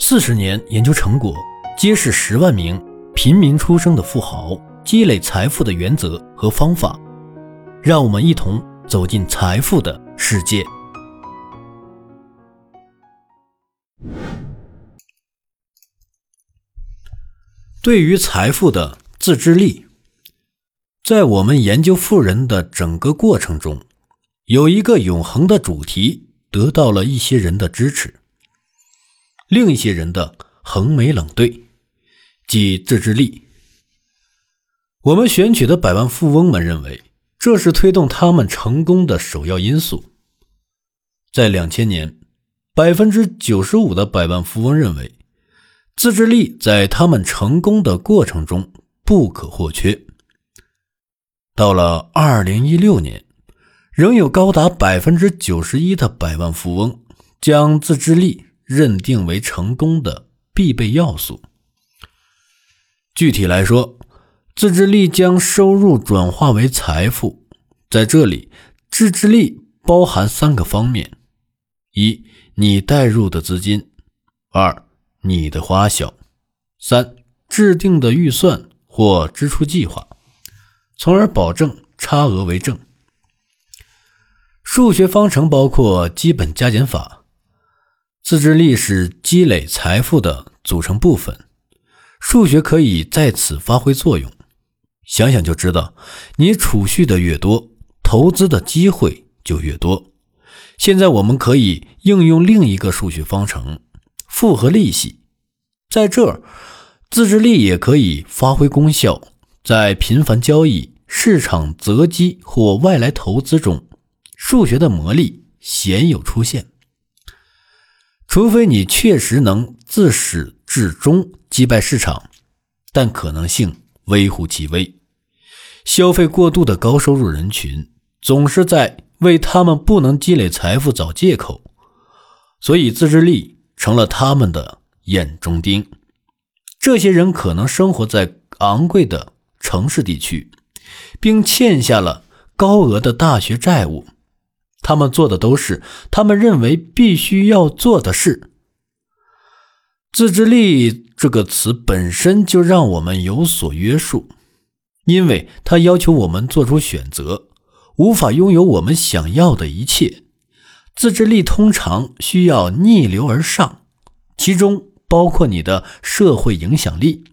四十年研究成果，揭示十万名平民出生的富豪积累财富的原则和方法。让我们一同走进财富的世界。对于财富的自制力，在我们研究富人的整个过程中，有一个永恒的主题得到了一些人的支持，另一些人的横眉冷对，即自制力。我们选取的百万富翁们认为。这是推动他们成功的首要因素。在两千年，百分之九十五的百万富翁认为，自制力在他们成功的过程中不可或缺。到了二零一六年，仍有高达百分之九十一的百万富翁将自制力认定为成功的必备要素。具体来说，自制力将收入转化为财富，在这里，自制力包含三个方面：一、你带入的资金；二、你的花销；三、制定的预算或支出计划，从而保证差额为正。数学方程包括基本加减法，自制力是积累财富的组成部分，数学可以在此发挥作用。想想就知道，你储蓄的越多，投资的机会就越多。现在我们可以应用另一个数学方程——复合利息，在这儿，自制力也可以发挥功效。在频繁交易、市场择机或外来投资中，数学的魔力鲜有出现。除非你确实能自始至终击败市场，但可能性微乎其微。消费过度的高收入人群总是在为他们不能积累财富找借口，所以自制力成了他们的眼中钉。这些人可能生活在昂贵的城市地区，并欠下了高额的大学债务。他们做的都是他们认为必须要做的事。自制力这个词本身就让我们有所约束。因为它要求我们做出选择，无法拥有我们想要的一切。自制力通常需要逆流而上，其中包括你的社会影响力，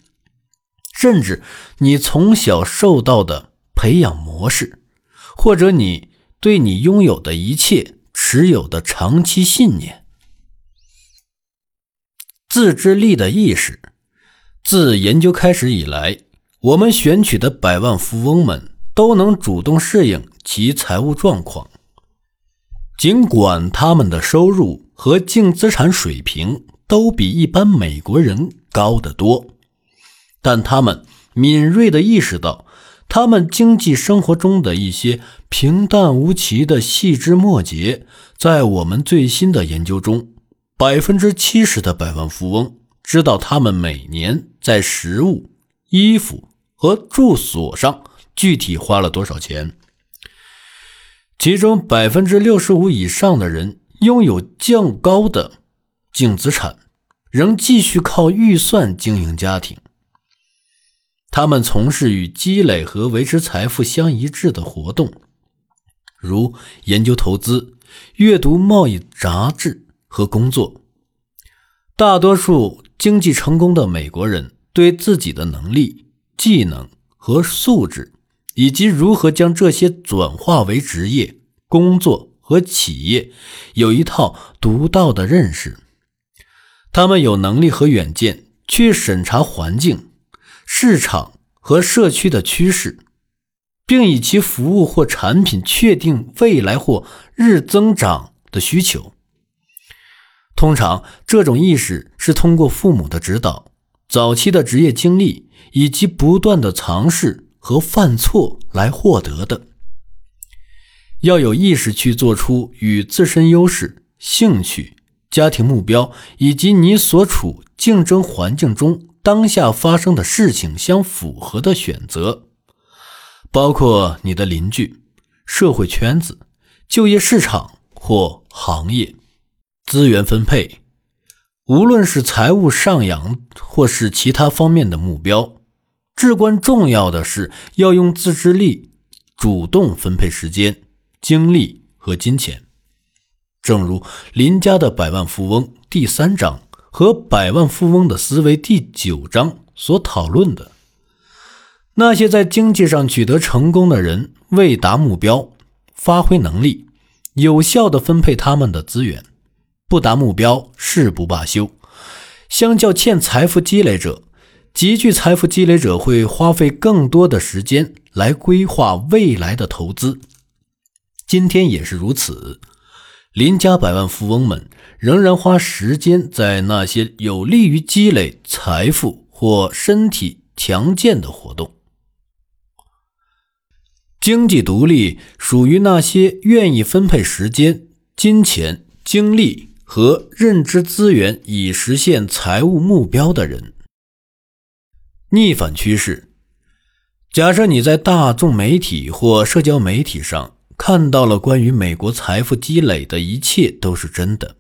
甚至你从小受到的培养模式，或者你对你拥有的一切持有的长期信念。自制力的意识，自研究开始以来。我们选取的百万富翁们都能主动适应其财务状况，尽管他们的收入和净资产水平都比一般美国人高得多，但他们敏锐地意识到，他们经济生活中的一些平淡无奇的细枝末节。在我们最新的研究中，百分之七十的百万富翁知道他们每年在食物、衣服。和住所上具体花了多少钱？其中百分之六十五以上的人拥有较高的净资产，仍继续靠预算经营家庭。他们从事与积累和维持财富相一致的活动，如研究投资、阅读贸易杂志和工作。大多数经济成功的美国人对自己的能力。技能和素质，以及如何将这些转化为职业、工作和企业，有一套独到的认识。他们有能力和远见去审查环境、市场和社区的趋势，并以其服务或产品确定未来或日增长的需求。通常，这种意识是通过父母的指导。早期的职业经历以及不断的尝试和犯错来获得的，要有意识去做出与自身优势、兴趣、家庭目标以及你所处竞争环境中当下发生的事情相符合的选择，包括你的邻居、社会圈子、就业市场或行业、资源分配、无论是财务上扬，或是其他方面的目标，至关重要的是要用自制力主动分配时间、精力和金钱。正如林家的百万富翁第三章和百万富翁的思维第九章所讨论的，那些在经济上取得成功的人，为达目标，发挥能力，有效地分配他们的资源。不达目标誓不罢休。相较欠财富积累者，极具财富积累者会花费更多的时间来规划未来的投资。今天也是如此，邻家百万富翁们仍然花时间在那些有利于积累财富或身体强健的活动。经济独立属于那些愿意分配时间、金钱、精力。和认知资源以实现财务目标的人。逆反趋势：假设你在大众媒体或社交媒体上看到了关于美国财富积累的一切都是真的。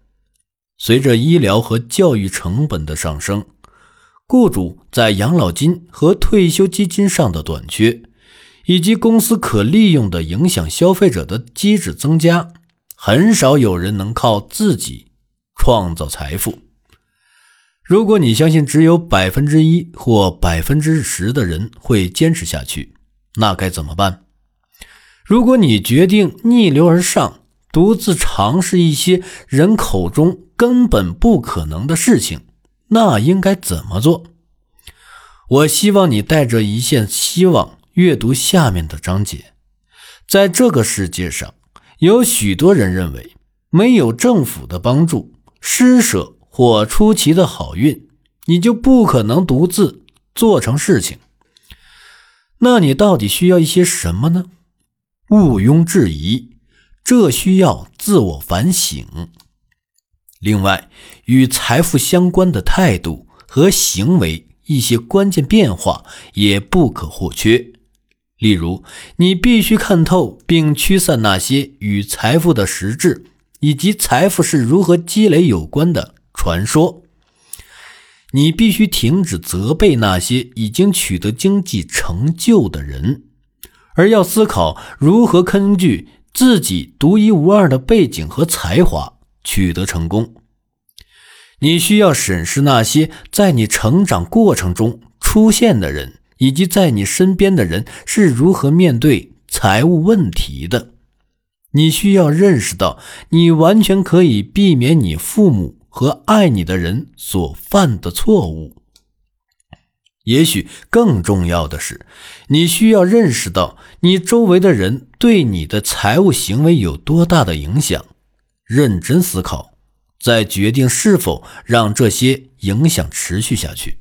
随着医疗和教育成本的上升，雇主在养老金和退休基金上的短缺，以及公司可利用的影响消费者的机制增加，很少有人能靠自己。创造财富。如果你相信只有百分之一或百分之十的人会坚持下去，那该怎么办？如果你决定逆流而上，独自尝试一些人口中根本不可能的事情，那应该怎么做？我希望你带着一线希望阅读下面的章节。在这个世界上，有许多人认为没有政府的帮助。施舍或出奇的好运，你就不可能独自做成事情。那你到底需要一些什么呢？毋庸置疑，这需要自我反省。另外，与财富相关的态度和行为一些关键变化也不可或缺。例如，你必须看透并驱散那些与财富的实质。以及财富是如何积累有关的传说，你必须停止责备那些已经取得经济成就的人，而要思考如何根据自己独一无二的背景和才华取得成功。你需要审视那些在你成长过程中出现的人，以及在你身边的人是如何面对财务问题的。你需要认识到，你完全可以避免你父母和爱你的人所犯的错误。也许更重要的是，你需要认识到你周围的人对你的财务行为有多大的影响，认真思考，再决定是否让这些影响持续下去。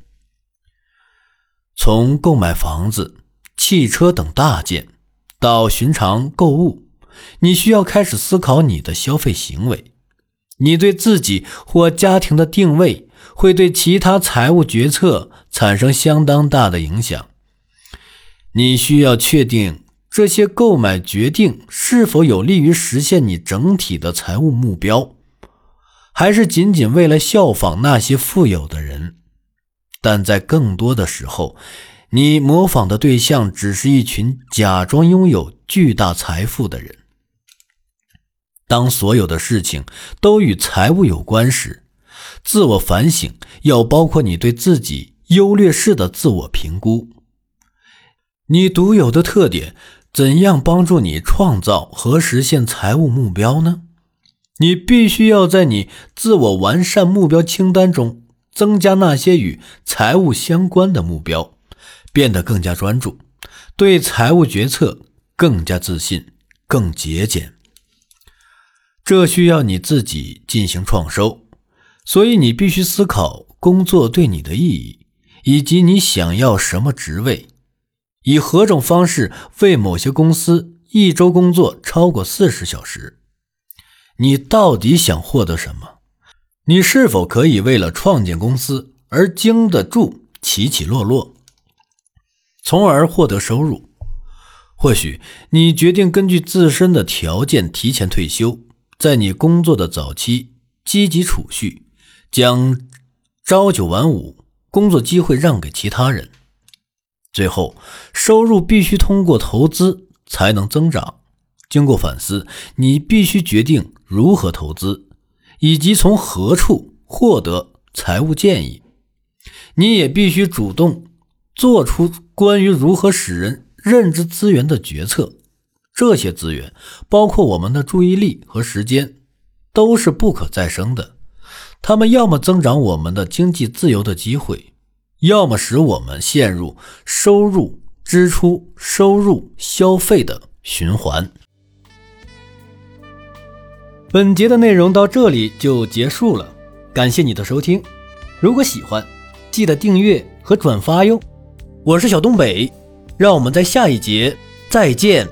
从购买房子、汽车等大件，到寻常购物。你需要开始思考你的消费行为，你对自己或家庭的定位会对其他财务决策产生相当大的影响。你需要确定这些购买决定是否有利于实现你整体的财务目标，还是仅仅为了效仿那些富有的人。但在更多的时候，你模仿的对象只是一群假装拥有巨大财富的人。当所有的事情都与财务有关时，自我反省要包括你对自己优劣势的自我评估。你独有的特点怎样帮助你创造和实现财务目标呢？你必须要在你自我完善目标清单中增加那些与财务相关的目标，变得更加专注，对财务决策更加自信，更节俭。这需要你自己进行创收，所以你必须思考工作对你的意义，以及你想要什么职位，以何种方式为某些公司一周工作超过四十小时。你到底想获得什么？你是否可以为了创建公司而经得住起起落落，从而获得收入？或许你决定根据自身的条件提前退休。在你工作的早期，积极储蓄，将朝九晚五，工作机会让给其他人。最后，收入必须通过投资才能增长。经过反思，你必须决定如何投资，以及从何处获得财务建议。你也必须主动做出关于如何使人认知资源的决策。这些资源包括我们的注意力和时间，都是不可再生的。他们要么增长我们的经济自由的机会，要么使我们陷入收入、支出、收入、消费的循环。本节的内容到这里就结束了，感谢你的收听。如果喜欢，记得订阅和转发哟。我是小东北，让我们在下一节再见。